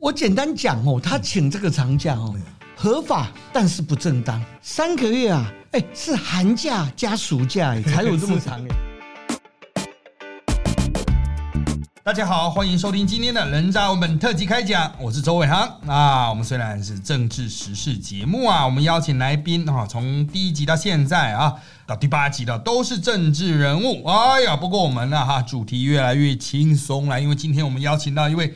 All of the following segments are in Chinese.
我简单讲哦，他请这个长假哦，合法但是不正当，三个月啊，哎，是寒假加暑假才有这么长哎。大家好，欢迎收听今天的人渣文本特辑开讲，我是周伟航啊。我们虽然是政治时事节目啊，我们邀请来宾哈，从第一集到现在啊，到第八集的都是政治人物。哎呀，不过我们呢哈，主题越来越轻松了，因为今天我们邀请到一位。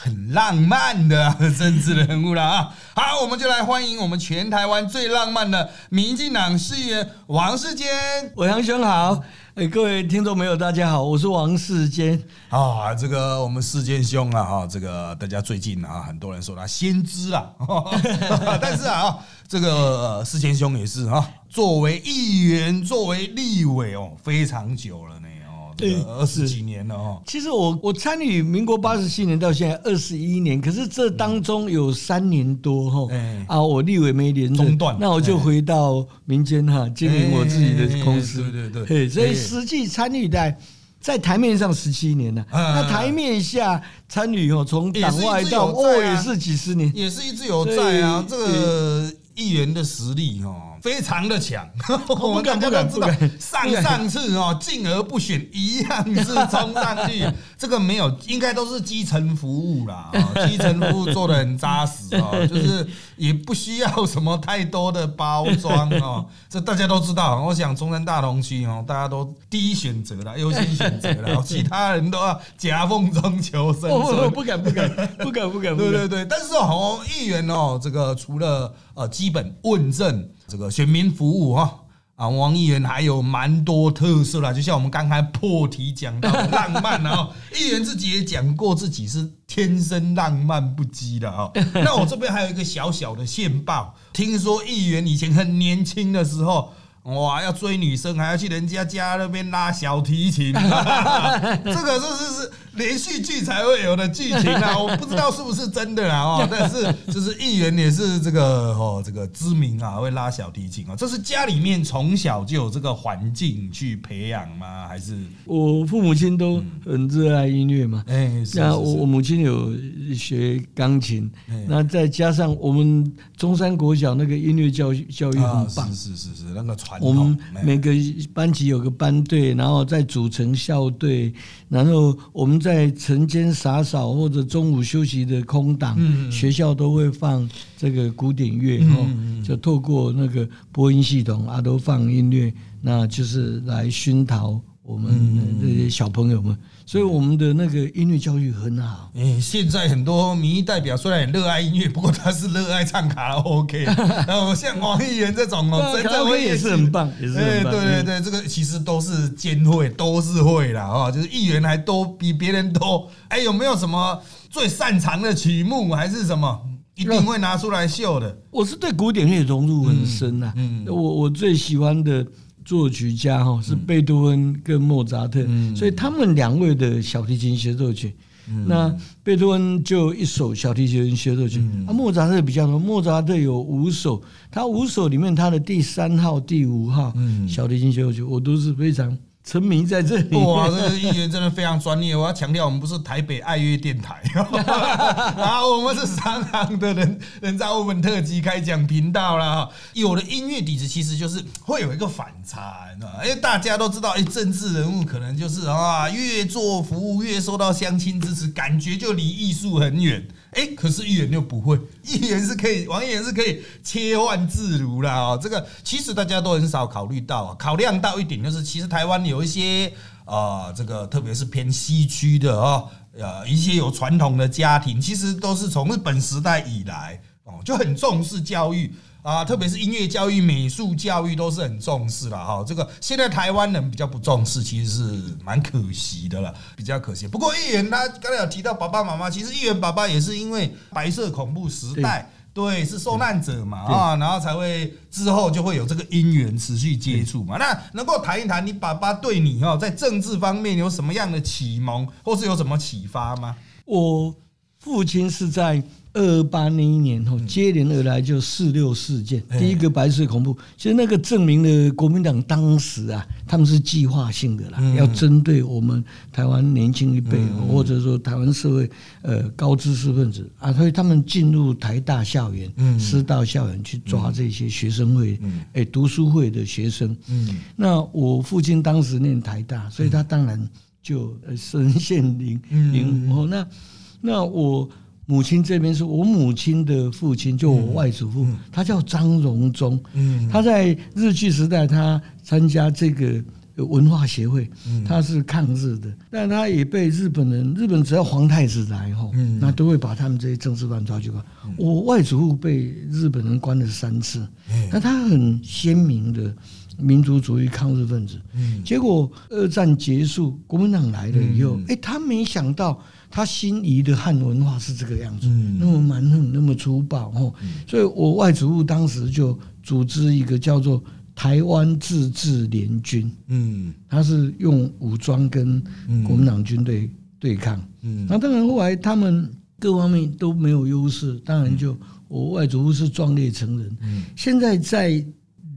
很浪漫的政治人物了啊！好，我们就来欢迎我们全台湾最浪漫的民进党议员王世坚。伟航兄好，哎，各位听众朋友大家好，我是王世坚啊。这个我们世坚兄啊，哈，这个大家最近啊，很多人说他先知啊，但是啊，这个世坚兄也是啊，作为议员，作为立委哦，非常久了呢。对，二十几年了哦。其实我我参与民国八十七年到现在二十一年，可是这当中有三年多哈，啊，我立委没连中断，那我就回到民间哈，经营我自己的公司。对对对，所以实际参与在在台面上十七年了，那台面下参与哦，从党外到哦也是几十年，也是一直有在啊，这个议员的实力哈。非常的强，我们大家都知道，上上次哦，进而不选，一样是冲上去。这个没有，应该都是基层服务啦，基层服务做的很扎实哦，就是也不需要什么太多的包装哦。这大家都知道，我想中山大同区哦，大家都第一选择了，优先选择了，其他人都要夹缝中求生存。不敢不敢不敢不敢，对对对。但是哦，议员哦，这个除了呃基本问政。这个选民服务哈啊，王议员还有蛮多特色啦，就像我们刚才破题讲到 浪漫啊，议员自己也讲过自己是天生浪漫不羁的啊。那我这边还有一个小小的线报，听说议员以前很年轻的时候。哇，要追女生还要去人家家那边拉小提琴，这个就是是连续剧才会有的剧情啊！我不知道是不是真的啊，哦，但是就是议员也是这个哦，这个知名啊，会拉小提琴啊，这是家里面从小就有这个环境去培养吗？还是我父母亲都很热爱音乐嘛？哎，那我我母亲有学钢琴，那再加上我们中山国小那个音乐教育教育很棒，是是是是那个传。我们每个班级有个班队，然后再组成校队，然后我们在晨间洒扫或者中午休息的空档，学校都会放这个古典乐，哦，就透过那个播音系统啊，都放音乐，那就是来熏陶我们这些小朋友们。所以我们的那个音乐教育很好。哎，现在很多民意代表虽然很热爱音乐，不过他是热爱唱卡拉 OK。然后像王议员这种哦，真的会也是很棒，也是很棒。对对对，这个其实都是兼会，都是会啦啊，就是议员还多比别人多。哎，有没有什么最擅长的曲目，还是什么一定会拿出来秀的？我是对古典乐融入很深呐。嗯，我我最喜欢的。作曲家哈是贝多芬跟莫扎特，所以他们两位的小提琴协奏曲，那贝多芬就一首小提琴协奏曲，啊莫扎特比较多，莫扎特有五首，他五首里面他的第三号、第五号小提琴协奏曲，我都是非常。沉迷在这里，哇！这个议员真的非常专业。我要强调，我们不是台北爱乐电台，啊，我们是商行的人人在我们特辑开讲频道啦。有的音乐底子其实就是会有一个反差，你知道吗？因为大家都知道，哎，政治人物可能就是啊，越做服务越受到乡亲支持，感觉就离艺术很远。哎，可是议员又不会，议员是可以，王议员是可以切换自如啦。哦。这个其实大家都很少考虑到，考量到一点就是，其实台湾有一些啊，这个特别是偏西区的啊，呃，一些有传统的家庭，其实都是从日本时代以来哦，就很重视教育。啊，特别是音乐教育、美术教育都是很重视了哈。这个现在台湾人比较不重视，其实是蛮可惜的了，比较可惜。不过议员他刚才有提到爸爸妈妈，其实议员爸爸也是因为白色恐怖时代，对，是受难者嘛啊，然后才会之后就会有这个姻缘持续接触嘛。那能够谈一谈你爸爸对你哈在政治方面有什么样的启蒙，或是有什么启发吗？我。父亲是在。二八那一年后，接连而来就四六事件，第一个白色恐怖，其实那个证明了国民党当时啊，他们是计划性的啦，要针对我们台湾年轻一辈，或者说台湾社会呃高知识分子啊，所以他们进入台大校园、师大校园去抓这些学生会、哎读书会的学生。嗯。那我父亲当时念台大，所以他当然就身陷囹囹。哦，那那我。母亲这边是我母亲的父亲，就我外祖父，他叫张荣忠。嗯，他在日据时代，他参加这个文化协会，他是抗日的，但他也被日本人，日本只要皇太子来吼，那都会把他们这些政治犯抓去关。我外祖父被日本人关了三次，那他很鲜明的民族主义抗日分子。结果二战结束，国民党来了以后，哎，他没想到。他心仪的汉文化是这个样子，那么蛮横，那么粗暴哦，所以我外祖父当时就组织一个叫做台湾自治联军，嗯，他是用武装跟国民党军队对抗，嗯，那当然后来他们各方面都没有优势，当然就我外祖父是壮烈成人，嗯，现在在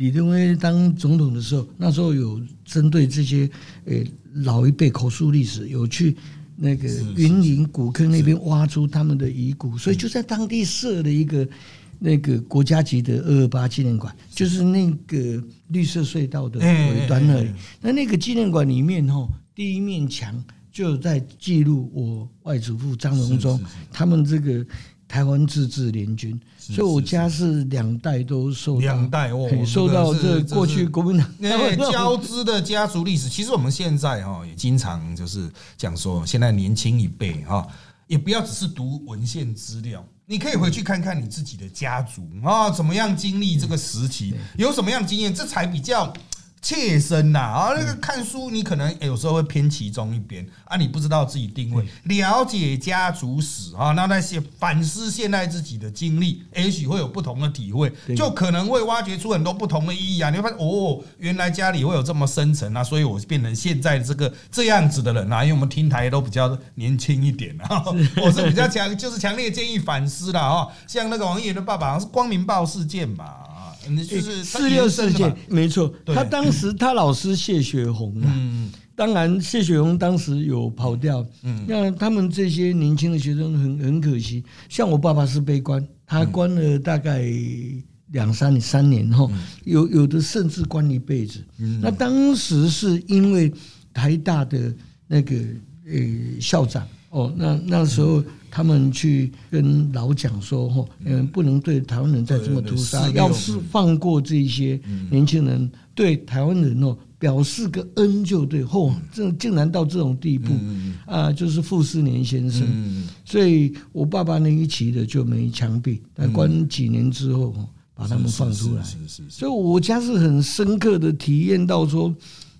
李登辉当总统的时候，那时候有针对这些诶老一辈口述历史有去。那个云林古坑那边挖出他们的遗骨，所以就在当地设了一个那个国家级的二二八纪念馆，就是那个绿色隧道的尾端那里。那那个纪念馆里面吼，第一面墙就在记录我外祖父张荣忠他们这个。台湾自治联军，所以我家是两代都受两代哦，受到这过去国民党那交织的家族历史。其实我们现在哈也经常就是讲说，现在年轻一辈哈，也不要只是读文献资料，你可以回去看看你自己的家族啊，怎么样经历这个时期，有什么样经验，这才比较。切身呐啊，那个看书你可能有时候会偏其中一边啊，你不知道自己定位，了解家族史啊，那那些反思现在自己的经历，也许会有不同的体会，就可能会挖掘出很多不同的意义啊。你会发现哦，原来家里会有这么深层啊，所以我变成现在这个这样子的人啊。因为我们听台都比较年轻一点啊，我是比较强，就是强烈建议反思的啊。像那个王爷的爸爸，好像是光明报事件嘛。就是四六事件，没错。他当时他老师谢雪红嗯，当然谢雪红当时有跑掉。嗯，那他们这些年轻的学生很很可惜。像我爸爸是被关，他关了大概两三年三年后，有有的甚至关一辈子。那当时是因为台大的那个呃校长。哦，那那时候他们去跟老蒋说，吼，嗯，不能对台湾人再这么屠杀，要是放过这些年轻人，对台湾人哦表示个恩就对。嚯，这竟然到这种地步啊！就是傅斯年先生，所以我爸爸那一期的就没枪毙，但关几年之后把他们放出来。所以我家是很深刻的体验到说。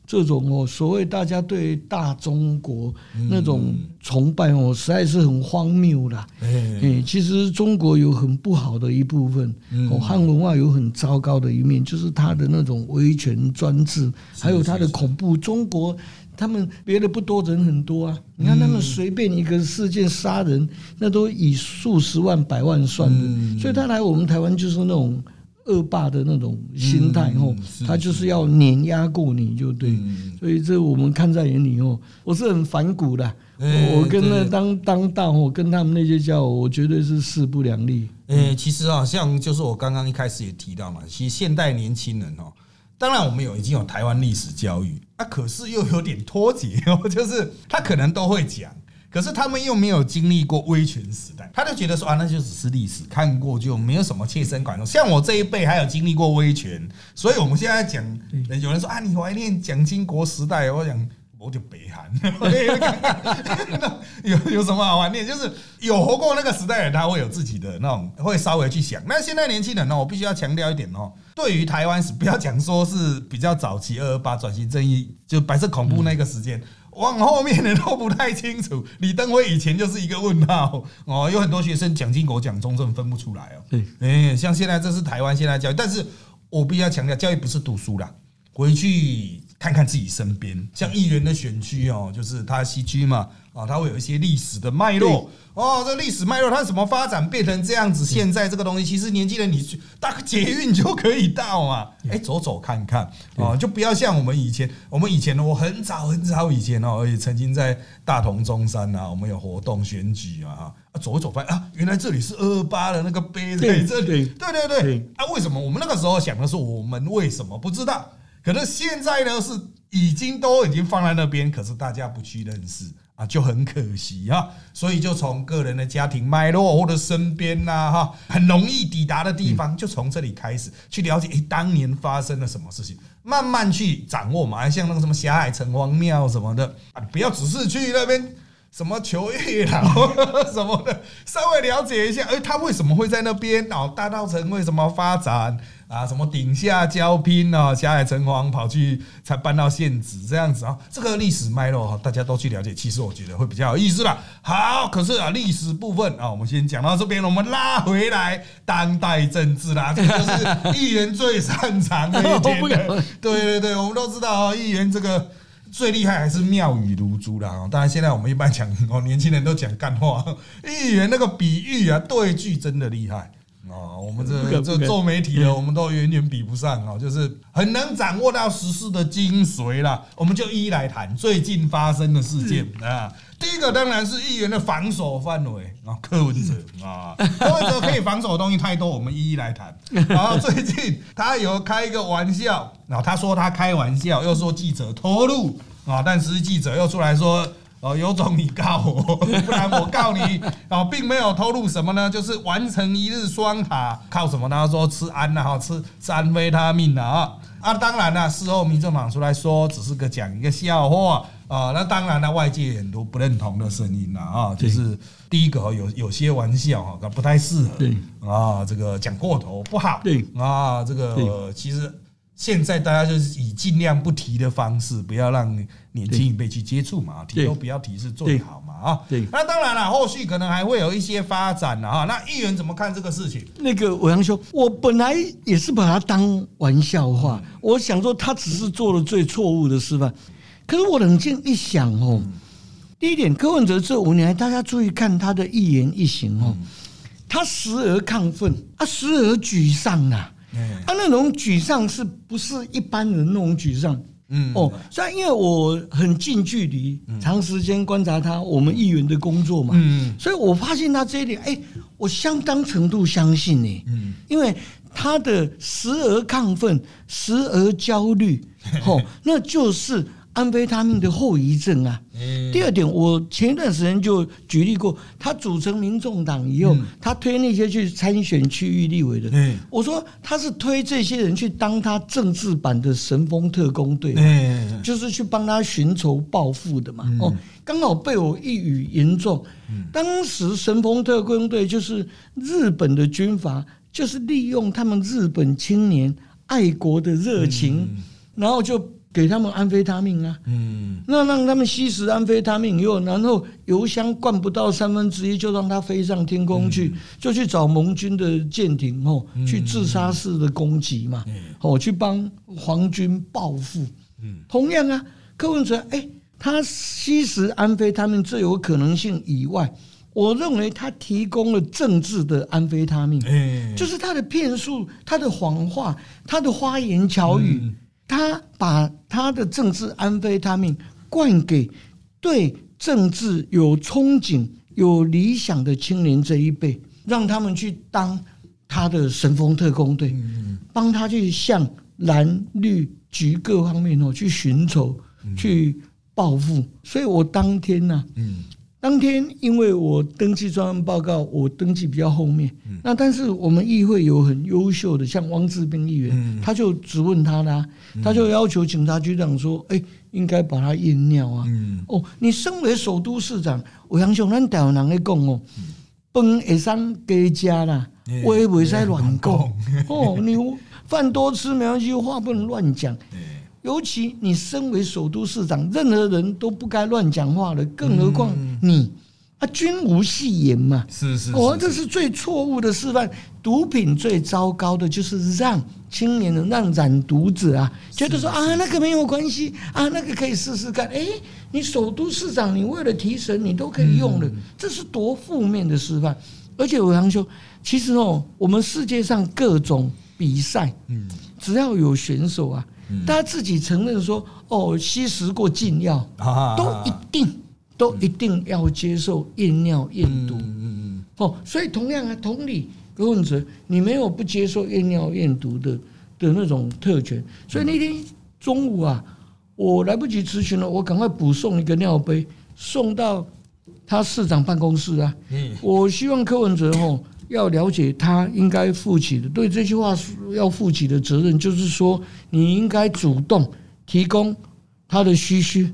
这种哦，所谓大家对大中国那种崇拜哦，实在是很荒谬啦。哎，其实中国有很不好的一部分，哦，汉文化有很糟糕的一面，就是他的那种威权专制，还有他的恐怖。中国他们别的不多，人很多啊。你看他们随便一个事件杀人，那都以数十万、百万算的。所以他来我们台湾就是那种。恶霸的那种心态哦，他就是要碾压过你就对，所以这我们看在眼里哦。我是很反骨的，我跟那当当大我跟他们那些家伙，我绝对是势不两立。诶，其实啊，像就是我刚刚一开始也提到嘛，其实现代年轻人哦，当然我们有已经有台湾历史教育，那，可是又有点脱节哦，就是他可能都会讲。可是他们又没有经历过威权时代，他就觉得说啊，那就只是历史，看过就没有什么切身感受。像我这一辈还有经历过威权，所以我们现在讲，有人说啊，你怀念蒋经国时代，我讲我就北韩，有有什么好怀念？就是有活过那个时代的人，他会有自己的那种，会稍微去想。那现在年轻人呢，我必须要强调一点哦，对于台湾史，不要讲说是比较早期二二八转型正义，就白色恐怖那个时间。往后面的都不太清楚，李登辉以前就是一个问号。哦，有很多学生蒋经国、蒋中正分不出来哦。对，哎，像现在这是台湾现在教育，但是我必须要强调，教育不是读书啦，回去看看自己身边，像议员的选区哦，就是他西区嘛，啊，他会有一些历史的脉络。哦，这历史脉络它怎么发展变成这样子？现在这个东西，其实年轻人你去搭个捷运就可以到嘛，哎，走走看看啊，就不要像我们以前，我们以前呢，我很早很早以前哦，也曾经在大同中山啊，我们有活动选举啊，啊，走一走发现啊，原来这里是二二八的那个碑在这里，对对。对，啊，为什么？我们那个时候想的是我们为什么不知道？可是现在呢，是已经都已经放在那边，可是大家不去认识啊，就很可惜啊。所以就从个人的家庭脉络或者身边呐，哈，很容易抵达的地方，就从这里开始去了解，诶，当年发生了什么事情，慢慢去掌握嘛。像那个什么霞海城隍庙什么的啊，不要只是去那边。什么求月老什么的，稍微了解一下，哎，他为什么会在那边？哦，大道城为什么发展啊？什么顶下交拼啊？霞海城隍跑去才搬到县址这样子啊？这个历史脉络哈，大家都去了解，其实我觉得会比较有意思啦。好，可是啊，历史部分啊，我们先讲到这边，我们拉回来当代政治啦，这就是议员最擅长的一点。对对对，我们都知道啊，议员这个。最厉害还是妙语如珠啦！当然，现在我们一般讲哦，年轻人都讲干话，议员那个比喻啊、对句真的厉害哦。我们这这做媒体的，我们都远远比不上哦，就是很能掌握到时事的精髓啦。我们就一一来谈最近发生的事件啊。第一个当然是议员的防守范围啊，柯文哲啊，柯文哲可以防守的东西太多，我们一一来谈。然后最近他有开一个玩笑，然后他说他开玩笑，又说记者偷录啊，但实际记者又出来说，哦，有种你告我，不然我告你哦，并没有透露什么呢，就是完成一日双塔，靠什么？他说吃安呐，哈，吃吃安非他命啊。啊，当然了，事后民政党出来说，只是个讲一个笑话啊。那当然了，外界很多不认同的声音了啊。就是第一个，有有些玩笑哈，不太适合啊。这个讲过头不好。对啊，这个其实现在大家就是以尽量不提的方式，不要让年轻一辈去接触嘛，提都不要提是最好嘛。啊，对，那当然了，后续可能还会有一些发展了哈。那议员怎么看这个事情？那个伟阳兄，我本来也是把他当玩笑话，我想说他只是做了最错误的示范。可是我冷静一想哦，第一点，柯文哲这五年，大家注意看他的一言一行哦，他时而亢奋，啊，时而沮丧呐，他那种沮丧是不是一般人那种沮丧？嗯哦，虽然因为我很近距离、长时间观察他我们议员的工作嘛，嗯，所以我发现他这一点，哎，我相当程度相信你，嗯，因为他的时而亢奋，时而焦虑，哦，那就是。安非他命的后遗症啊。第二点，我前一段时间就举例过，他组成民众党以后，他推那些去参选区域立委的。我说他是推这些人去当他政治版的神风特工队，就是去帮他寻仇报复的嘛。哦，刚好被我一语言中。当时神风特工队就是日本的军阀，就是利用他们日本青年爱国的热情，然后就。给他们安非他命啊，嗯，那让他们吸食安非他命以后，然后油箱灌不到三分之一，就让他飞上天空去，就去找盟军的舰艇哦，去自杀式的攻击嘛，哦，去帮皇军报复。嗯，同样啊，柯文哲，哎，他吸食安非他命最有可能性以外，我认为他提供了政治的安非他命，就是他的骗术、他的谎话、他的花言巧语。他把他的政治安非他命灌给对政治有憧憬、有理想的青年这一辈，让他们去当他的神风特工队，帮他去向蓝绿局各方面哦去寻仇、去报复。所以我当天呢。当天，因为我登记专案报告，我登记比较后面。那但是我们议会有很优秀的，像汪志斌议员，他就质问他啦，他就要求警察局长说：“哎，应该把他验尿啊。”哦，你身为首都市长，我相信咱台湾人咧讲哦，饭会上加加啦，话袂使乱讲哦。你饭多吃没关系，话不能乱讲。尤其你身为首都市长，任何人都不该乱讲话的，更何况你啊，君无戏言嘛。是是，我这是最错误的示范。毒品最糟糕的就是让青年人，让染毒者啊，觉得说啊，那个没有关系啊，那个可以试试看。哎，你首都市长，你为了提神，你都可以用的，这是多负面的示范。而且伟航兄，其实哦，我们世界上各种比赛，嗯，只要有选手啊，大家自己承认说哦，吸食过禁药啊，都一定都一定要接受验尿验毒，嗯嗯，哦，所以同样啊，同理。柯文哲，你没有不接受验尿验毒的的那种特权，所以那天中午啊，我来不及咨询了，我赶快补送一个尿杯送到他市长办公室啊。嗯，我希望柯文哲哦要了解他应该负起的对这句话要负起的责任，就是说你应该主动提供他的需求。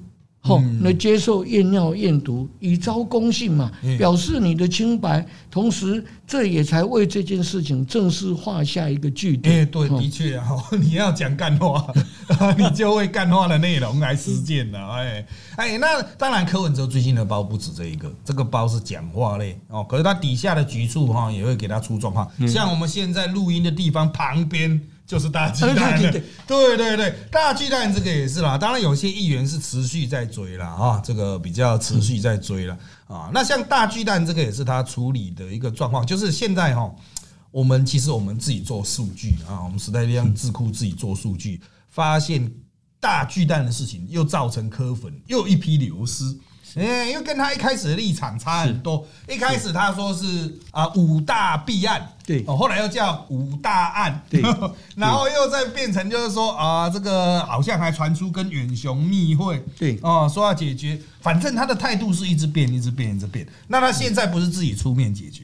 哦，来接受验尿验毒，以招公信嘛，表示你的清白，同时这也才为这件事情正式画下一个句点。哎，对，的确 哈，你要讲干话，你就会干话的内容来实践了。哎哎，那当然，柯文哲最近的包不止这一个，这个包是讲话类哦，可是他底下的局处哈也会给他出状况，像我们现在录音的地方旁边。就是大巨 蛋的，对对对，大巨蛋这个也是啦。当然有些议员是持续在追啦，啊，这个比较持续在追了啊。那像大巨蛋这个也是他处理的一个状况，就是现在哈，我们其实我们自己做数据啊，我们时代力量智库自己做数据，发现大巨蛋的事情又造成科粉又一批流失。哎，因为跟他一开始的立场差很多。一开始他说是啊五大弊案，对，哦，后来又叫五大案，对，然后又再变成就是说啊，这个好像还传出跟远雄密会，对，哦，说要解决，反正他的态度是一直变，一直变，一直变。那他现在不是自己出面解决？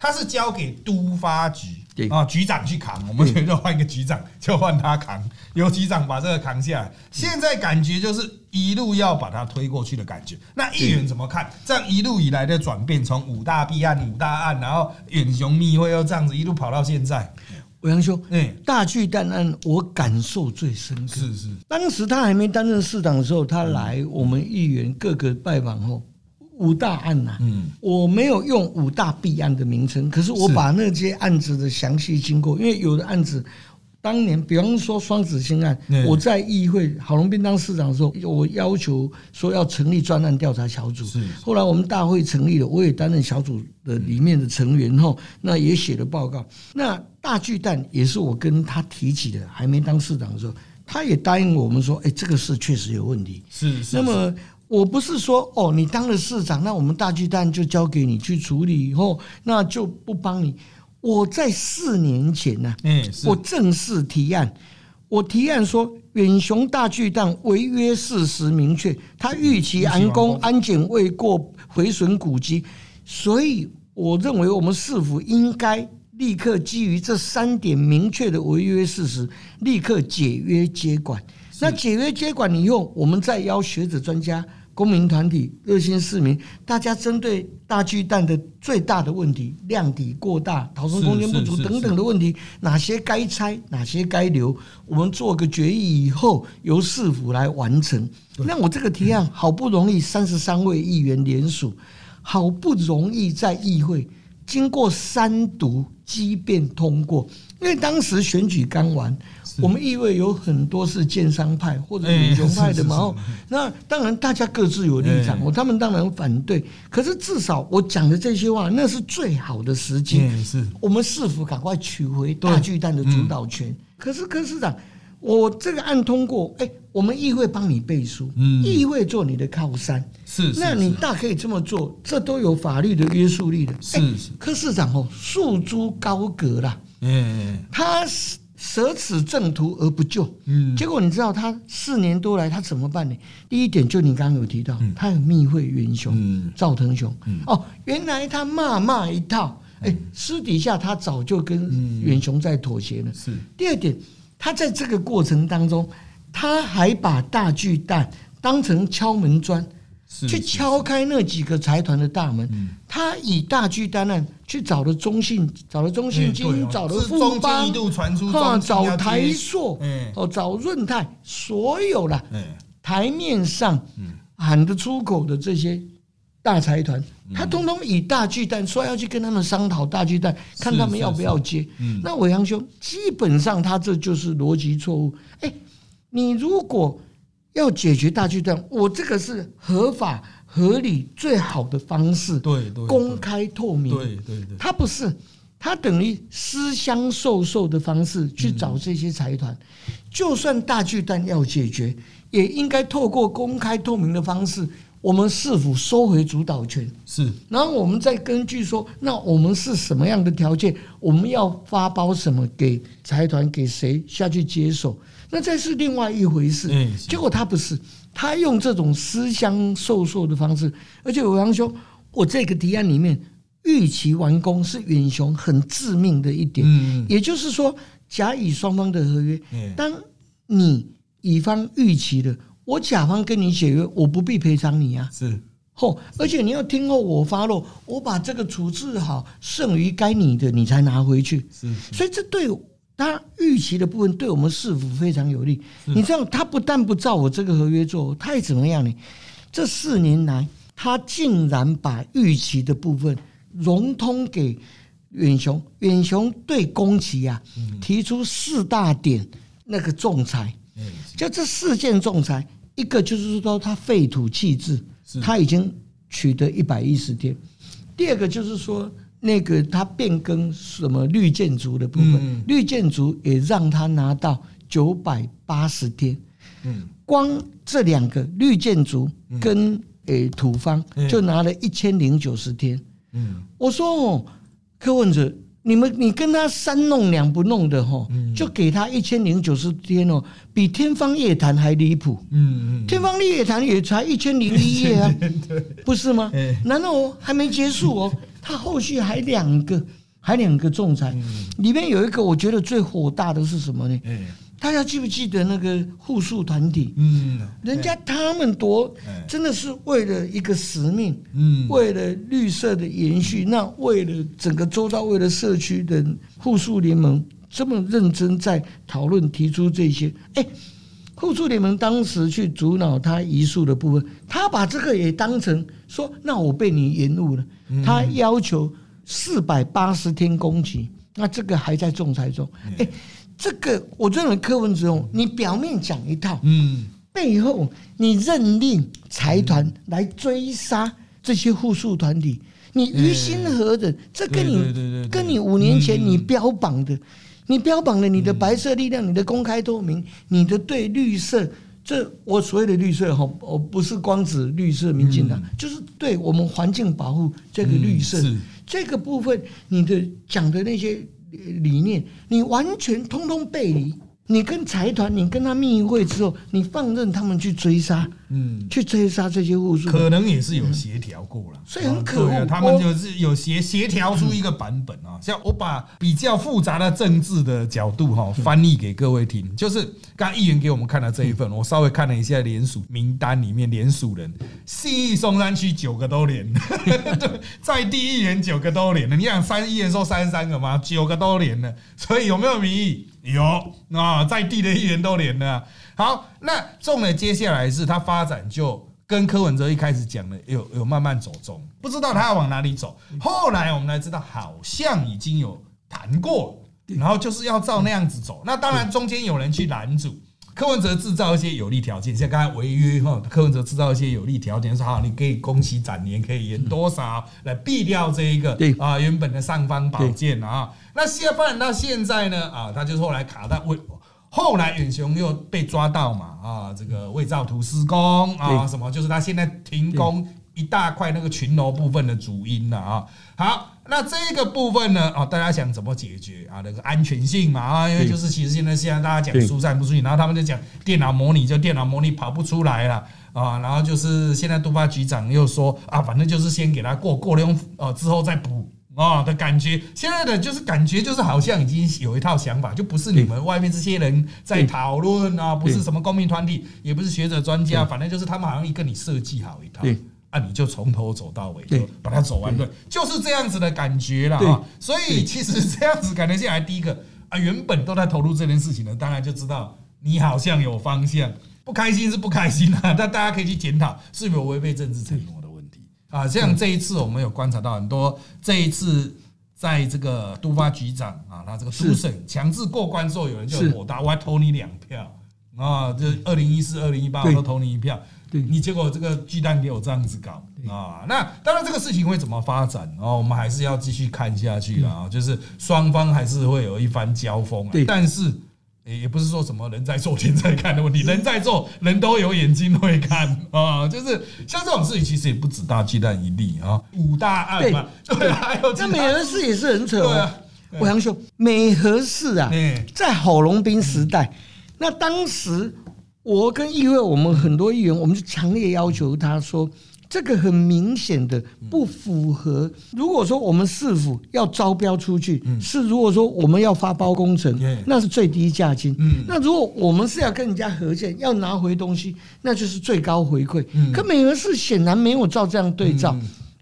他是交给都发局啊局长去扛，我们就换一个局长，就换他扛，由局长把这个扛下来。现在感觉就是一路要把他推过去的感觉。那议员怎么看？这样一路以来的转变，从五大弊案、五大案，然后远雄密会又这样子一路跑到现在。伟阳兄，哎，大巨蛋案我感受最深刻。是是，当时他还没担任市长的时候，他来我们议员各个拜访后。五大案呐，嗯，我没有用五大弊案的名称，可是我把那些案子的详细经过，因为有的案子，当年比方说双子星案，我在议会郝龙斌当市长的时候，我要求说要成立专案调查小组，后来我们大会成立了，我也担任小组的里面的成员后，那也写了报告。那大巨蛋也是我跟他提起的，还没当市长的时候，他也答应我们说，哎，这个事确实有问题。是，那么。我不是说哦，你当了市长，那我们大巨蛋就交给你去处理，以后那就不帮你。我在四年前呢，嗯，我正式提案，我提案说远雄大巨蛋违约事实明确，他逾期完工，安检未过，毁损古迹，所以我认为我们市府应该立刻基于这三点明确的违约事实，立刻解约接管。那解约接管以后，我们再邀学者专家。公民团体、热心市民，大家针对大巨蛋的最大的问题，量体过大、逃生空间不足等等的问题，哪些该拆，哪些该留，我们做个决议以后，由市府来完成。那我这个提案 好不容易三十三位议员联署，好不容易在议会经过三读激辩通过，因为当时选举刚完。我们议会有很多是建商派或者英雄派的嘛，那当然大家各自有立场，哦他们当然反对。可是至少我讲的这些话，那是最好的时机。是，我们是否赶快取回大巨蛋的主导权？可是柯市长，我这个案通过，哎，我们议会帮你背书，议会做你的靠山，是，那你大可以这么做，这都有法律的约束力的。是是，柯市长哦，束诸高阁啦。嗯，他是。舍此正途而不救，嗯，结果你知道他四年多来他怎么办呢？第一点就你刚刚有提到，他有密会元雄赵腾雄，哦，原来他骂骂一套，哎，私底下他早就跟元雄在妥协了。是。第二点，他在这个过程当中，他还把大巨蛋当成敲门砖。去敲开那几个财团的大门，他以大巨蛋案去找了中信，找了中信金，找了富邦，哈，找台塑，哦，找润泰，所有了台面上喊得出口的这些大财团，他通通以大巨蛋说要去跟他们商讨大巨蛋，看他们要不要接。那伟阳兄基本上他这就是逻辑错误。哎，你如果要解决大巨蛋，我这个是合法合理最好的方式，对对，公开透明，对对对，他不是。他等于私相授受的方式去找这些财团，就算大巨蛋要解决，也应该透过公开透明的方式，我们是否收回主导权？是，然后我们再根据说，那我们是什么样的条件，我们要发包什么给财团，给谁下去接手？那这是另外一回事。结果他不是，他用这种私相授受的方式，而且我刚说，我这个提案里面。预期完工是远雄很致命的一点，也就是说，甲乙双方的合约，当你乙方预期的，我甲方跟你解约，我不必赔偿你啊，是，后而且你要听候我发落，我把这个处置好，剩余该你的你才拿回去，是，所以这对他预期的部分，对我们市府非常有利。你知道，他不但不照我这个合约做，他也怎么样呢？这四年来，他竟然把预期的部分。融通给远雄，远雄对宫崎啊提出四大点那个仲裁，就这四件仲裁，一个就是说他废土弃置，他已经取得一百一十天；第二个就是说那个他变更什么绿建筑的部分，绿建筑也让他拿到九百八十天。嗯，光这两个绿建筑跟诶土方就拿了一千零九十天。嗯，我说哦，柯文哲，你们你跟他三弄两不弄的哈，就给他一千零九十天哦，比天方夜谭还离谱。嗯嗯，天方夜谭也才一千零一夜啊，不是吗？难道还没结束哦？他后续还两个，还两个仲裁，里面有一个我觉得最火大的是什么呢？大家记不记得那个护树团体？嗯，人家他们多真的是为了一个使命，嗯，为了绿色的延续，那为了整个周遭，为了社区的护树联盟，这么认真在讨论提出这些。哎，护树联盟当时去阻挠他移树的部分，他把这个也当成说，那我被你延误了。他要求四百八十天工期，那这个还在仲裁中。哎。这个我认为柯文哲，你表面讲一套，嗯，背后你认定财团来追杀这些互助团体，你于心何忍？这跟你跟你五年前你标榜的，你标榜了你的白色力量，你的公开透明，你的对绿色，这我所谓的绿色哈，我不是光指绿色民进党，就是对我们环境保护这个绿色这个部分，你的讲的那些。理念，你完全通通背离。你跟财团，你跟他密会之后，你放任他们去追杀，嗯，去追杀这些户数，可能也是有协调过了，所以很可恶。他们就是有协协调出一个版本啊，像我把比较复杂的政治的角度哈翻译给各位听，就是刚议员给我们看的这一份，我稍微看了一下联署名单里面联署人，信义松山区九个都连，在地议员九个都连。了，你想三议员说三十三个吗？九个都连了，所以有没有民意？有啊，在地的议员都连了。好，那中了，接下来是他发展就跟柯文哲一开始讲的有有慢慢走中，不知道他要往哪里走。后来我们才知道，好像已经有谈过，然后就是要照那样子走。那当然中间有人去拦阻。柯文哲制造一些有利条件，像刚才违约哈，柯文哲制造一些有利条件，说好你可以工期展年，可以延多少来避掉这一个啊原本的上方宝剑啊。那现发展到现在呢啊，他就是后来卡在未，后来远雄又被抓到嘛啊，这个伪造图施工啊什么，就是他现在停工一大块那个群楼部分的主因了啊。好。那这个部分呢？哦，大家想怎么解决啊？那个安全性嘛啊，因为就是其实现在现在大家讲疏散不出去，然后他们就讲电脑模拟，就电脑模拟跑不出来了啊。然后就是现在督发局长又说啊，反正就是先给他过过了用呃之后再补啊的感觉。现在的就是感觉就是好像已经有一套想法，就不是你们外面这些人在讨论啊，不是什么公民团体，也不是学者专家，反正就是他们好像跟你设计好一套。啊，你就从头走到尾，就把它走完，对，就是这样子的感觉了啊。所以其实这样子感觉下来，第一个啊，原本都在投入这件事情的，当然就知道你好像有方向，不开心是不开心啊。但大家可以去检讨是否违背政治承诺的问题啊，像这一次我们有观察到很多，这一次在这个都发局长啊，他这个都审强制过关之后，有人就火大，我还投你两票啊，这二零一四、二零一八我都投你一票，你结果这个巨蛋给我这样子搞啊，那当然这个事情会怎么发展哦，我们还是要继续看下去啊，就是双方还是会有一番交锋啊，但是。也不是说什么人在做天在看的问题，人在做人都有眼睛会看啊，就是像这种事情其实也不止大鸡蛋一粒啊，五大案嘛，对，还有那美和市也是很扯哦。我想说，美和市啊，在郝龙斌时代，那当时我跟议会我们很多议员，我们就强烈要求他说。这个很明显的不符合。如果说我们市府要招标出去，是如果说我们要发包工程，那是最低价金。那如果我们是要跟人家合建，要拿回东西，那就是最高回馈。可美和市显然没有照这样对照，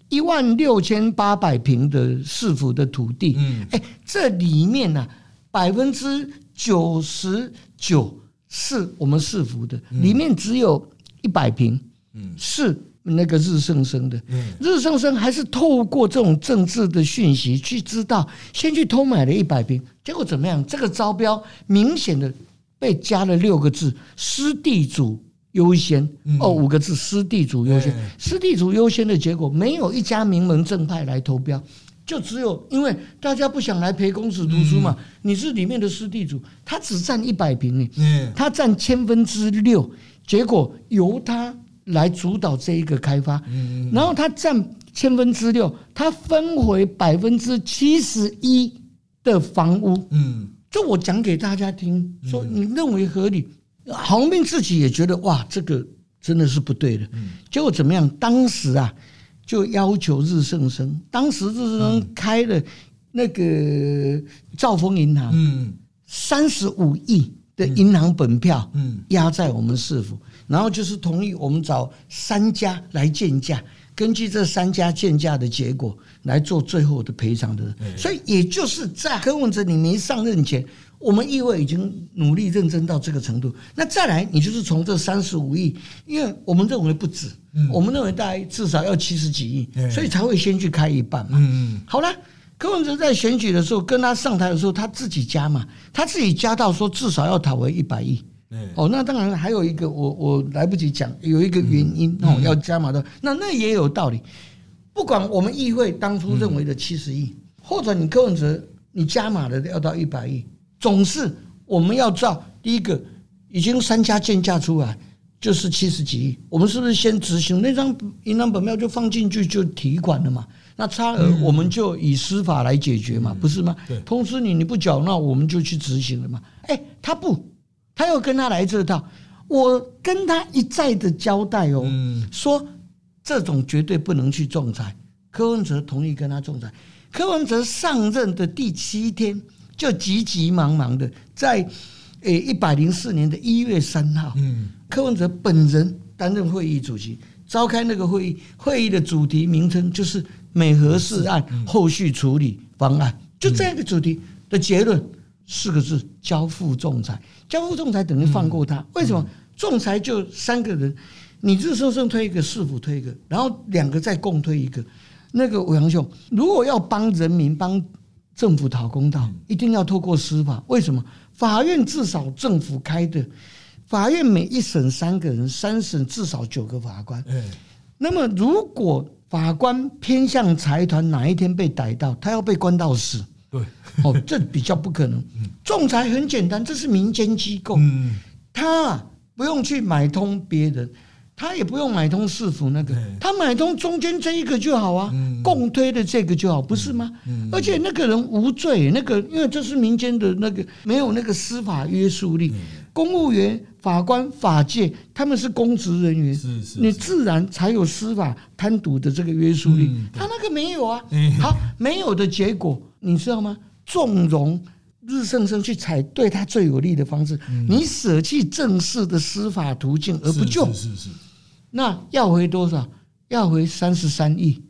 一万六千八百平的市府的土地，哎，这里面呢百分之九十九是我们市府的，里面只有一百平是。那个日盛生的，日盛生还是透过这种政治的讯息去知道，先去偷买了一百平，结果怎么样？这个招标明显的被加了六个字“私地主优先”哦，五个字“私地主优先”，私地主优先的结果，没有一家名门正派来投标，就只有因为大家不想来陪公子读书嘛。你是里面的私地主，他只占一百平呢，他占千分之六，结果由他。来主导这一个开发，然后他占千分之六，他分回百分之七十一的房屋。嗯，这我讲给大家听，说你认为合理，郝明自己也觉得哇，这个真的是不对的。结果怎么样？当时啊，就要求日盛生，当时日盛生开了那个兆丰银行，嗯，三十五亿的银行本票，嗯，压在我们市府。然后就是同意我们找三家来建价，根据这三家建价的结果来做最后的赔偿的。所以也就是在柯文哲你没上任前，我们议会已经努力认真到这个程度。那再来，你就是从这三十五亿，因为我们认为不止，我们认为大概至少要七十几亿，所以才会先去开一半嘛。嗯好了，柯文哲在选举的时候跟他上台的时候，他自己加嘛，他自己加到说至少要讨回一百亿。哦，那当然还有一个，我我来不及讲，有一个原因哦，要加码的，那那也有道理。不管我们议会当初认为的七十亿，或者你柯文哲你加码的要到一百亿，总是我们要照第一个已经三家建价出来就是七十几亿，我们是不是先执行那张银行本票就放进去就提款了嘛？那差额我们就以司法来解决嘛，不是吗？通知你你不缴，那我们就去执行了嘛。哎，他不。他又跟他来这套，我跟他一再的交代哦，说这种绝对不能去仲裁。柯文哲同意跟他仲裁。柯文哲上任的第七天，就急急忙忙的在诶一百零四年的一月三号，嗯柯文哲本人担任会议主席，召开那个会议。会议的主题名称就是美和事案后续处理方案，就这样一个主题的结论四个字：交付仲裁。交付仲裁等于放过他，为什么？仲裁就三个人，你日生生推一个，市府推一个，然后两个再共推一个。那个欧阳兄，如果要帮人民、帮政府讨公道，一定要透过司法。为什么？法院至少政府开的，法院每一审三个人，三审至少九个法官。那么如果法官偏向财团，哪一天被逮到，他要被关到死。对，哦，这比较不可能。仲裁很简单，这是民间机构，他不用去买通别人，他也不用买通市府那个，他买通中间这一个就好啊，共推的这个就好，不是吗？而且那个人无罪，那个因为这是民间的那个，没有那个司法约束力。公务员、法官、法界，他们是公职人员，是是，你自然才有司法贪渎的这个约束力。他那个没有啊，好，没有的结果。你知道吗？纵容日盛生去采对他最有利的方式，你舍弃正式的司法途径而不救，是是是。那要回多少？要回三十三亿。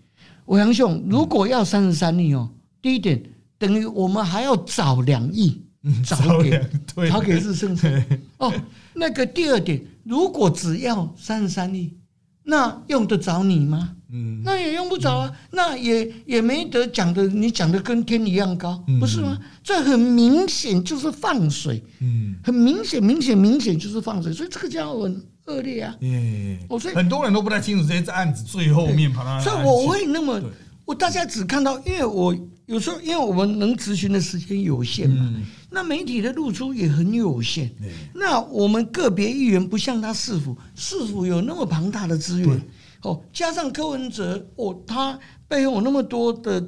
伟阳兄，如果要三十三亿哦，第一点等于我们还要找两亿，找给找给日盛生。哦，那个第二点，如果只要三十三亿。那用得着你吗？嗯，那也用不着啊，那也也没得讲的，你讲的跟天一样高，不是吗？这很明显就是放水，嗯，很明显，明显，明显就是放水，所以这个家伙很恶劣啊。嗯，我所以很多人都不太清楚这些案子最后面跑到，所以我会那么，我大家只看到，因为我有时候因为我们能咨询的时间有限嘛，那媒体的露出也很有限，那我们个别议员不像他市府，市府有那么庞大的资源。哦，加上柯文哲，哦，他背后有那么多的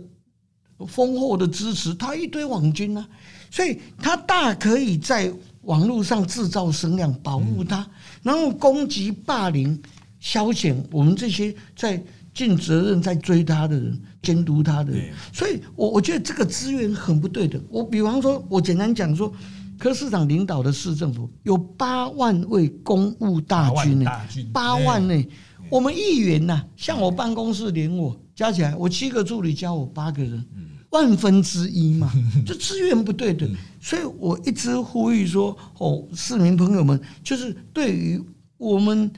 丰厚的支持，他一堆网军呢，所以他大可以在网络上制造声量，保护他，然后攻击、霸凌、消遣我们这些在尽责任在追他的人、监督他的人。所以，我我觉得这个资源很不对的。我比方说，我简单讲说，柯市长领导的市政府有八万位公务大军呢，八万呢。我们议员呐，像我办公室连我加起来，我七个助理加我八个人，万分之一嘛，就资源不对等，所以我一直呼吁说，哦，市民朋友们，就是对于我们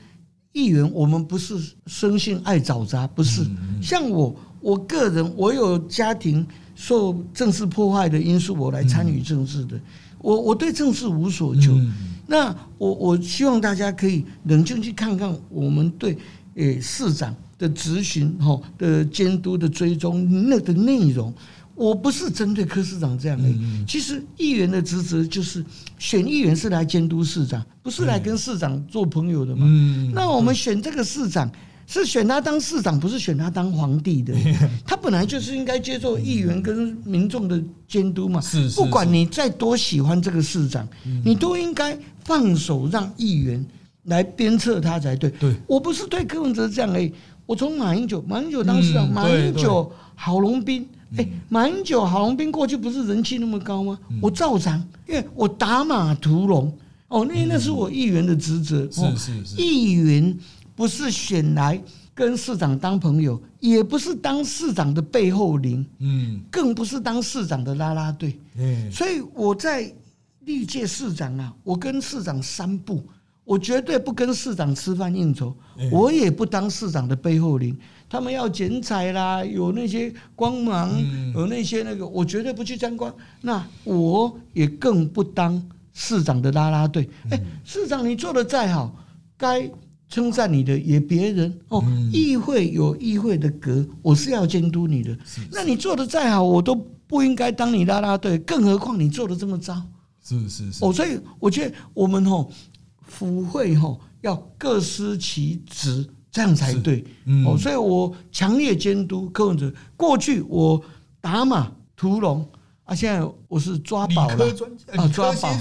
议员，我们不是生性爱找茬，不是。像我，我个人，我有家庭受政治破坏的因素，我来参与政治的，我我对政治无所求，那我我希望大家可以冷静去看看我们对。诶，市长的执行、哈的监督的追踪那个内容，我不是针对柯市长这样的。其实议员的职责就是选议员是来监督市长，不是来跟市长做朋友的嘛。那我们选这个市长是选他当市长，不是选他当皇帝的。他本来就是应该接受议员跟民众的监督嘛。不管你再多喜欢这个市长，你都应该放手让议员。来鞭策他才对。对，我不是对柯文哲这样已，我从马英九，马英九当市长，马英九、郝龙斌，哎，马英九、郝龙斌过去不是人气那么高吗？我照常，因为我打马屠龙。哦，那那是我议员的职责。是是是。议员不是选来跟市长当朋友，也不是当市长的背后灵，嗯，更不是当市长的拉拉队。嗯，所以我在历届市长啊，我跟市长三步。我绝对不跟市长吃饭应酬，我也不当市长的背后灵。他们要剪彩啦，有那些光芒，有那些那个，我绝对不去沾光。那我也更不当市长的拉拉队。哎，市长你做的再好，该称赞你的也别人哦。议会有议会的格，我是要监督你的。那你做的再好，我都不应该当你拉拉队，更何况你做的这么糟。是是是。哦，所以我觉得我们哦。府会吼要各司其职，这样才对。哦，所以我强烈监督柯文哲。过去我打马屠龙啊，现在我是抓宝了啊，抓宝，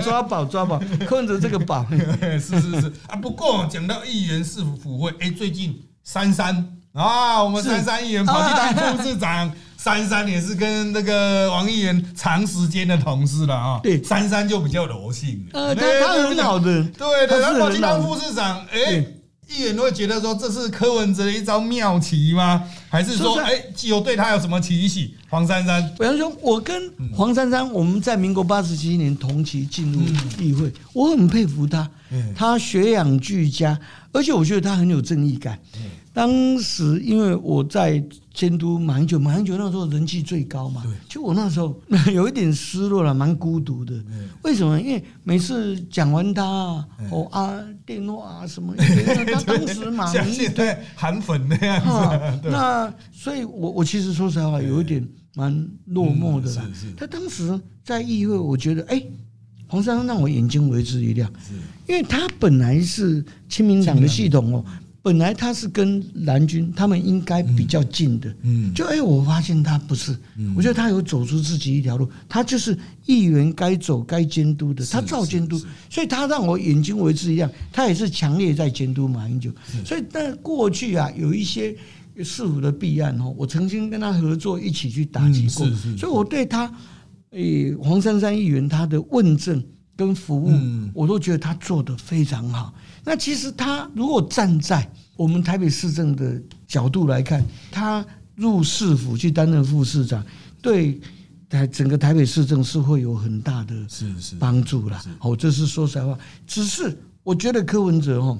抓宝，抓宝。柯文哲这个宝，是是是啊。不过讲到议员市府府会，哎，最近珊珊啊，我们珊珊议员跑去当副市长。珊珊也是跟那个王议员长时间的同事了啊。对，珊珊就比较柔性。呃，他他很好的。对的，他跑去当副市长，哎，议员会觉得说这是柯文哲的一招妙棋吗？还是说，哎，有对他有什么提醒？黄珊珊，比方说，我跟黄珊珊，我们在民国八十七年同期进入议会，我很佩服他，他学养俱佳，而且我觉得他很有正义感。当时因为我在监督马英九，马英九那时候人气最高嘛，就我那时候 有一点失落了，蛮孤独的。为什么？因为每次讲完他哦啊电话啊什么，他当时马英对韩粉那样子。那所以，我我其实说实话，有一点蛮落寞的啦。他当时在议会，我觉得哎，黄珊珊让我眼睛为之一亮，因为他本来是亲民党的系统哦。本来他是跟蓝军，他们应该比较近的，嗯，就哎，我发现他不是，我觉得他有走出自己一条路，他就是议员该走该监督的，他照监督，所以他让我眼睛为之一亮，他也是强烈在监督马英九，所以但过去啊有一些市府的弊案哦，我曾经跟他合作一起去打击过，所以我对他，诶黄珊珊议员他的问政跟服务，我都觉得他做的非常好。那其实他如果站在我们台北市政的角度来看，他入市府去担任副市长，对台整个台北市政是会有很大的帮助啦。哦，这是说实话。只是我觉得柯文哲哦，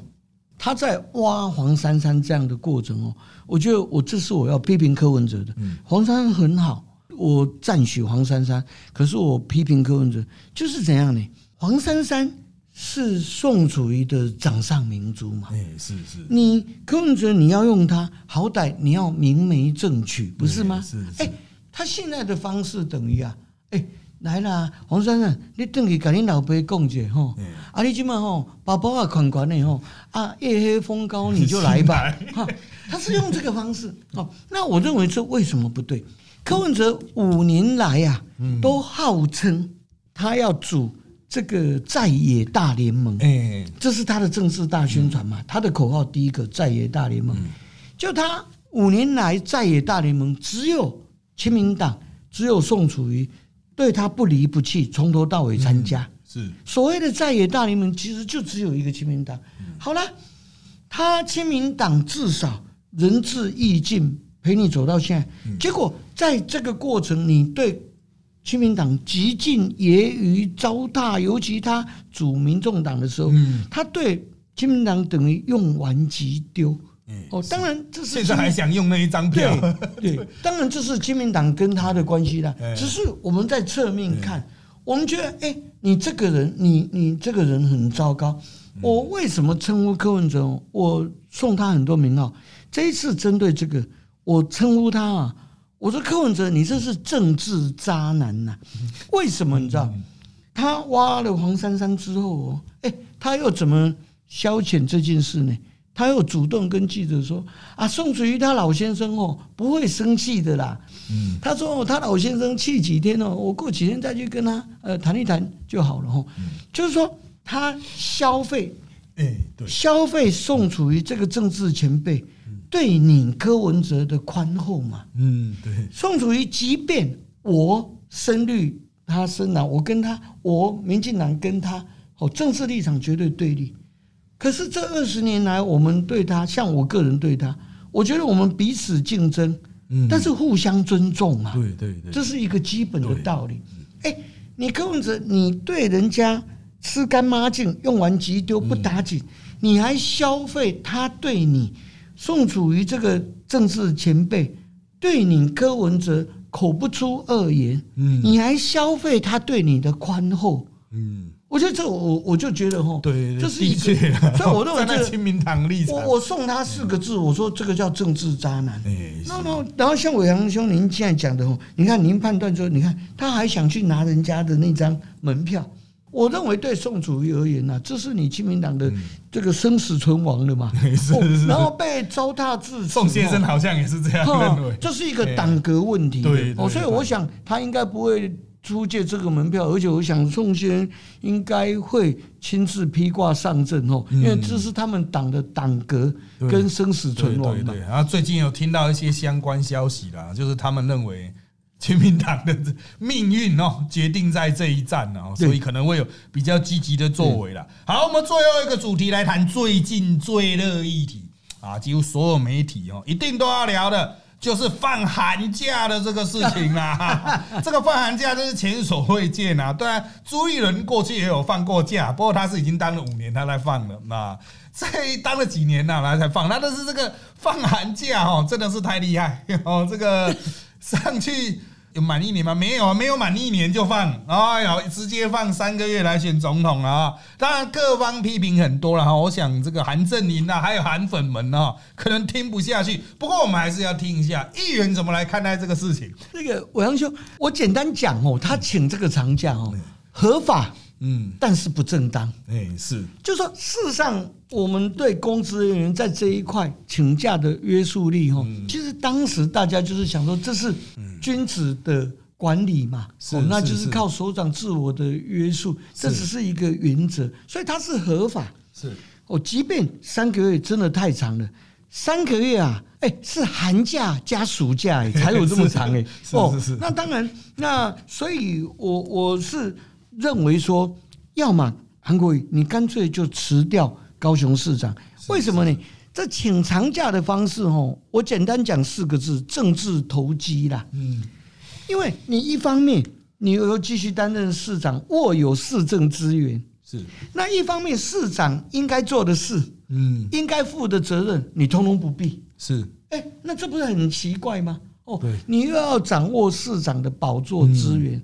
他在挖黄珊珊这样的过程哦，我觉得我这是我要批评柯文哲的。黄珊珊很好，我赞许黄珊珊，可是我批评柯文哲就是怎样呢？黄珊珊是宋楚瑜的掌上明珠嘛？哎，是是。你柯文哲你要用他，好歹你要明媒正娶，不是吗？是是。哎，他现在的方式等于啊，哎。来啦，黄珊珊，你等去跟你老爸讲者吼，啊，你今晚吼，包包啊款款的吼，啊，夜黑风高你就来吧，哈，他是用这个方式哦。那我认为这为什么不对？柯文哲五年来呀，都号称他要组这个在野大联盟，哎，这是他的正式大宣传嘛？他的口号第一个在野大联盟，就他五年来在野大联盟只有亲民党，只有宋楚瑜。对他不离不弃，从头到尾参加。是所谓的在野大联盟，其实就只有一个亲民党。好了，他亲民党至少仁至义尽，陪你走到现在。结果在这个过程，你对亲民党极尽揶揄糟蹋，尤其他主民众党的时候，他对亲民党等于用完即丢。哦，当然这是现在还想用那一张票，对，当然这是亲民党跟他的关系啦。只是我们在侧面看，我们觉得，哎，你这个人，你你这个人很糟糕。我为什么称呼柯文哲？我送他很多名号。这一次针对这个，我称呼他啊，我说柯文哲，你这是政治渣男呐！为什么？你知道，他挖了黄珊珊之后，哦，哎，他又怎么消遣这件事呢？他又主动跟记者说：“啊，宋楚瑜他老先生哦，不会生气的啦。嗯，他说哦，他老先生气几天哦，我过几天再去跟他呃谈一谈就好了哦。就是说他消费，哎，对，消费宋楚瑜这个政治前辈对你柯文哲的宽厚嘛。嗯，对，宋楚瑜即便我深绿，他深蓝，我跟他，我民进党跟他哦，政治立场绝对对立。”可是这二十年来，我们对他，像我个人对他，我觉得我们彼此竞争，嗯，但是互相尊重嘛，对对对，这是一个基本的道理。哎，你柯文哲，你对人家吃干抹净，用完即丢，不打紧，你还消费他对你，宋楚瑜这个政治前辈对你柯文哲口不出恶言，嗯，你还消费他对你的宽厚，嗯。我觉得这我我就觉得哈，对，这是一个，所以我认为这亲民党立场，我我送他四个字，我说这个叫政治渣男。那那然后像伟阳兄您现在讲的哦，你看您判断说，你看他还想去拿人家的那张门票，我认为对宋楚瑜而言呢，这是你亲民党的这个生死存亡的嘛，是是，然后被糟蹋致死。宋先生好像也是这样认为，这是一个党格问题。对，哦，所以我想他应该不会。出借这个门票，而且我想宋先生应该会亲自披挂上阵哦，因为这是他们党的党格跟生死存亡对。然后最近有听到一些相关消息啦，就是他们认为亲民党的命运哦，决定在这一战哦，所以可能会有比较积极的作为了。好，我们最后一个主题来谈最近最热议题啊，几乎所有媒体哦一定都要聊的。就是放寒假的这个事情啊，这个放寒假真是前所未见啊！对啊，朱一伦过去也有放过假，不过他是已经当了五年，他来放了那这当了几年了，来才放。那但是这个放寒假哦，真的是太厉害哦，这个上去。有满一年吗？没有啊，没有满一年就放，哎呀，直接放三个月来选总统啊！当然各方批评很多了哈，我想这个韩正林啊，还有韩粉们啊，可能听不下去。不过我们还是要听一下议员怎么来看待这个事情。那个伟阳兄，我简单讲哦，他请这个长假哦，合法。嗯，但是不正当。哎，是，就说事实上，我们对公职人员在这一块请假的约束力，哈，其实当时大家就是想说，这是君子的管理嘛，哦，那就是靠首长自我的约束，这只是一个原则，所以它是合法。是，哦，即便三个月真的太长了，三个月啊，哎，是寒假加暑假才有这么长哎，哦，是是，那当然，那所以我我是。认为说，要么韩国瑜，你干脆就辞掉高雄市长。为什么呢？这请长假的方式，哦，我简单讲四个字：政治投机啦。嗯，因为你一方面你又继续担任市长，握有市政资源，是，那一方面市长应该做的事，嗯，应该负的责任，你通通不必。是，哎，那这不是很奇怪吗？哦对，你又要掌握市长的宝座资源，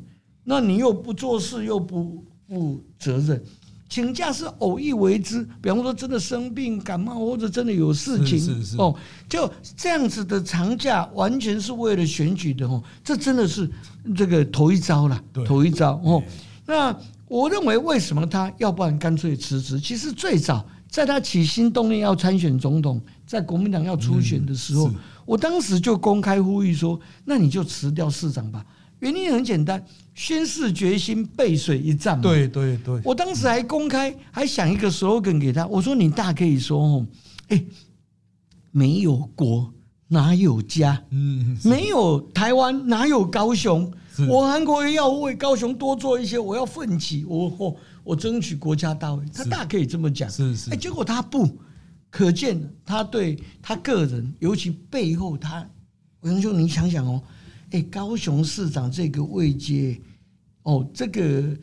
那你又不做事，又不负责任。请假是偶一为之，比方说真的生病、感冒，或者真的有事情是是是哦，就这样子的长假，完全是为了选举的哦，这真的是这个头一招了，头一招哦。那我认为，为什么他要不然干脆辞职？其实最早在他起心动念要参选总统，在国民党要初选的时候，嗯我当时就公开呼吁说：“那你就辞掉市长吧。”原因很简单，宣誓决心，背水一战嘛。对对对，我当时还公开还想一个 slogan 给他，我说：“你大可以说哦，哎，没有国哪有家，嗯，没有台湾哪有高雄？我韩国人要为高雄多做一些，我要奋起，我我我争取国家大位。他大可以这么讲，是是哎，结果他不，可见他对他个人，尤其背后他，文兄，你想想哦，哎，高雄市长这个位阶，哦，这个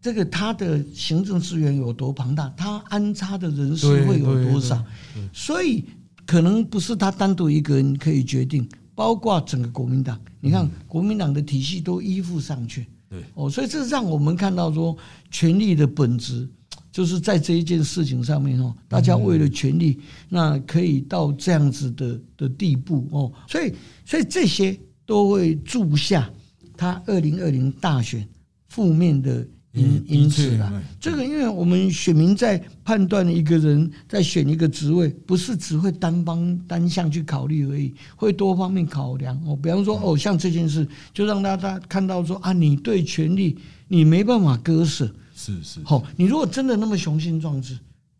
这个他的行政资源有多庞大，他安插的人数对会有多少？所以可能不是他单独一个人可以决定，包括整个国民党。你看，国民党的体系都依附上去。对哦，所以这让我们看到说，权力的本质就是在这一件事情上面哦，大家为了权力，那可以到这样子的的地步哦。所以，所以这些都会注下他二零二零大选负面的因嗯因此啦的确嗯。这个，因为我们选民在判断一个人在选一个职位，不是只会单方单向去考虑而已，会多方面考量哦。比方说，哦，像这件事，就让大家看到说啊，你对权力你没办法割舍。是是，好、你如果真的那么雄心壮志，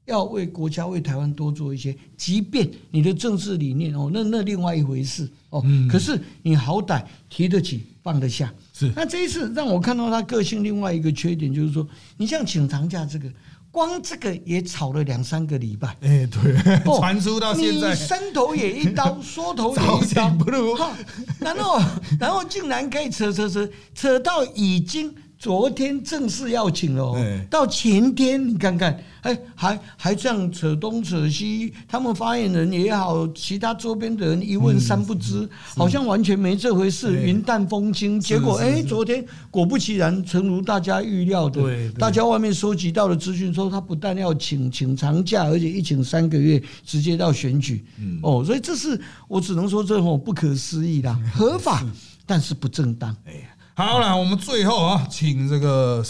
要为国家、为台湾多做一些，即便你的政治理念哦，那那另外一回事哦。可是你好歹提得起、放得下。是那这一次让我看到他个性另外一个缺点，就是说，你像请长假这个，光这个也吵了两三个礼拜。哎，对，哦传出到现在你，伸头也一刀，缩头也一刀，不如哈然后然后竟然可以扯扯扯扯到已经昨天正式要请了、哦，到前天你看看，哎，还还这样扯东扯西，他们发言人也好，其他周边的人一问三不知，好像完全没这回事，对。云淡风轻。结果哎，昨天果不其然，诚如大家预料的，大家外面收集到的资讯说，他不但要请请长假，而且一请三个月，直接到选举。嗯。哦，所以这是我只能说这种不可思议啦，合法但是不正当。好了，我们最后啊，请这个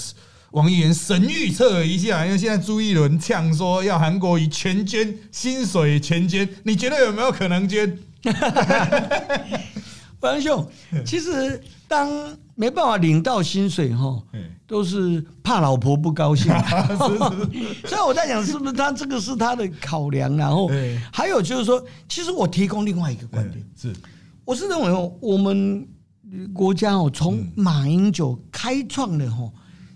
王议员神预测一下，因为现在朱一伦呛说要韩国以全捐薪水全捐，你觉得有没有可能捐？王兄，其实当没办法领到薪水哈，都是怕老婆不高兴。所以我在想，是不是他这个是他的考量？然后对还有就是说，其实我提供另外一个观点，是我是认为哦，我们国家哦，从马英九开创了哈，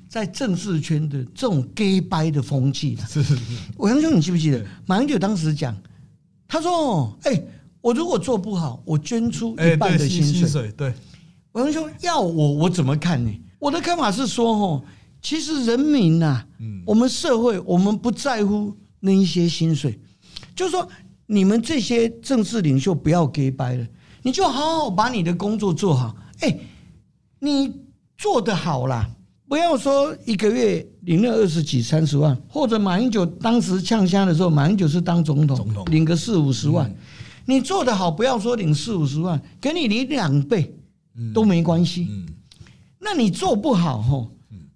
在政治圈的这种 gay 掰的风气啦。是是是，我杨兄，你记不记得马英九当时讲，他说：“哦，哎、我如果做不好，我捐出一半的薪水。薪水，对，我杨兄要我，我怎么看呢？我的看法是说，哦，其实人民呐、嗯我们社会，我们不在乎那一些薪水，就是说，你们这些政治领袖不要给掰了，你就好好把你的工作做好。哎、你做得好啦，不要说一个月领了二十几、三十万，或者马英九当时呛虾的时候，马英九是当总统，总统领个四五十万，你做得好，不要说领四五十万，给你领两倍都没关系。嗯，那你做不好吼，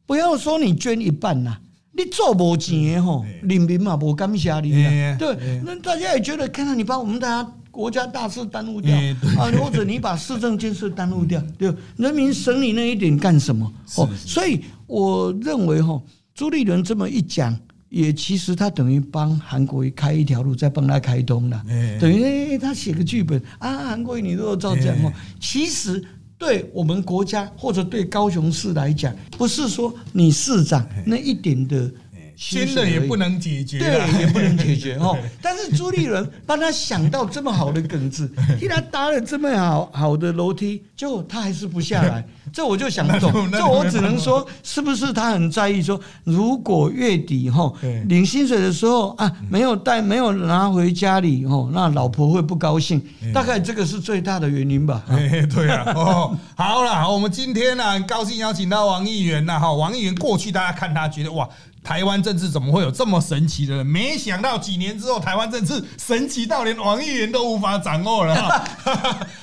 不要说你捐一半呐、你做无钱的吼，人民嘛无感谢你。对哎，那大家也觉得，看到你把我们大家国家大事耽误掉。啊，或者你把市政建设耽误掉，对，人民省你那一点干什么？哦，所以我认为哈，朱立伦这么一讲。也其实他等于帮韩国瑜开一条路，再帮他开通了。哎等于哎。他写个剧本啊，韩国瑜你如果照这样哦。哎，其实对我们国家或者对高雄市来讲，不是说你市长那一点的新的也不能解决，对，也不能解决哦。但是朱立伦帮他想到这么好的梗子，替他搭了这么好好的楼梯，结果他还是不下来。这我就想不懂，这我只能说，是不是他很在意说，如果月底哈领薪水的时候啊，没有带，没有拿回家里哦，那老婆会不高兴。大概这个是最大的原因吧。对啊，哦，好了，我们今天呢，很高兴邀请到王议员呐，哈，王议员过去大家看他觉得哇。台湾政治怎么会有这么神奇的人？没想到几年之后，台湾政治神奇到连王议员都无法掌握了。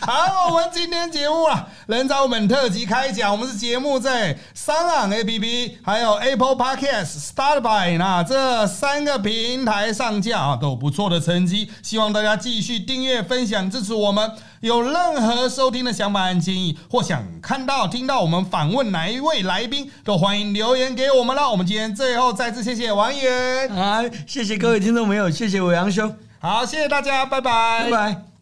好，我们今天节目啊，人造本特辑开讲。我们是节目在三浪 A P P、还有 Apple Podcast、Start by 那这三个平台上架啊，都有不错的成绩。希望大家继续订阅、分享、支持我们。有任何收听的想法和建议，或想看到、听到我们访问哪一位来宾，都欢迎留言给我们啦。我们今天最后再次谢谢王源，啊，谢谢各位听众朋友，谢谢伟阳兄，好，谢谢大家，拜拜，拜拜。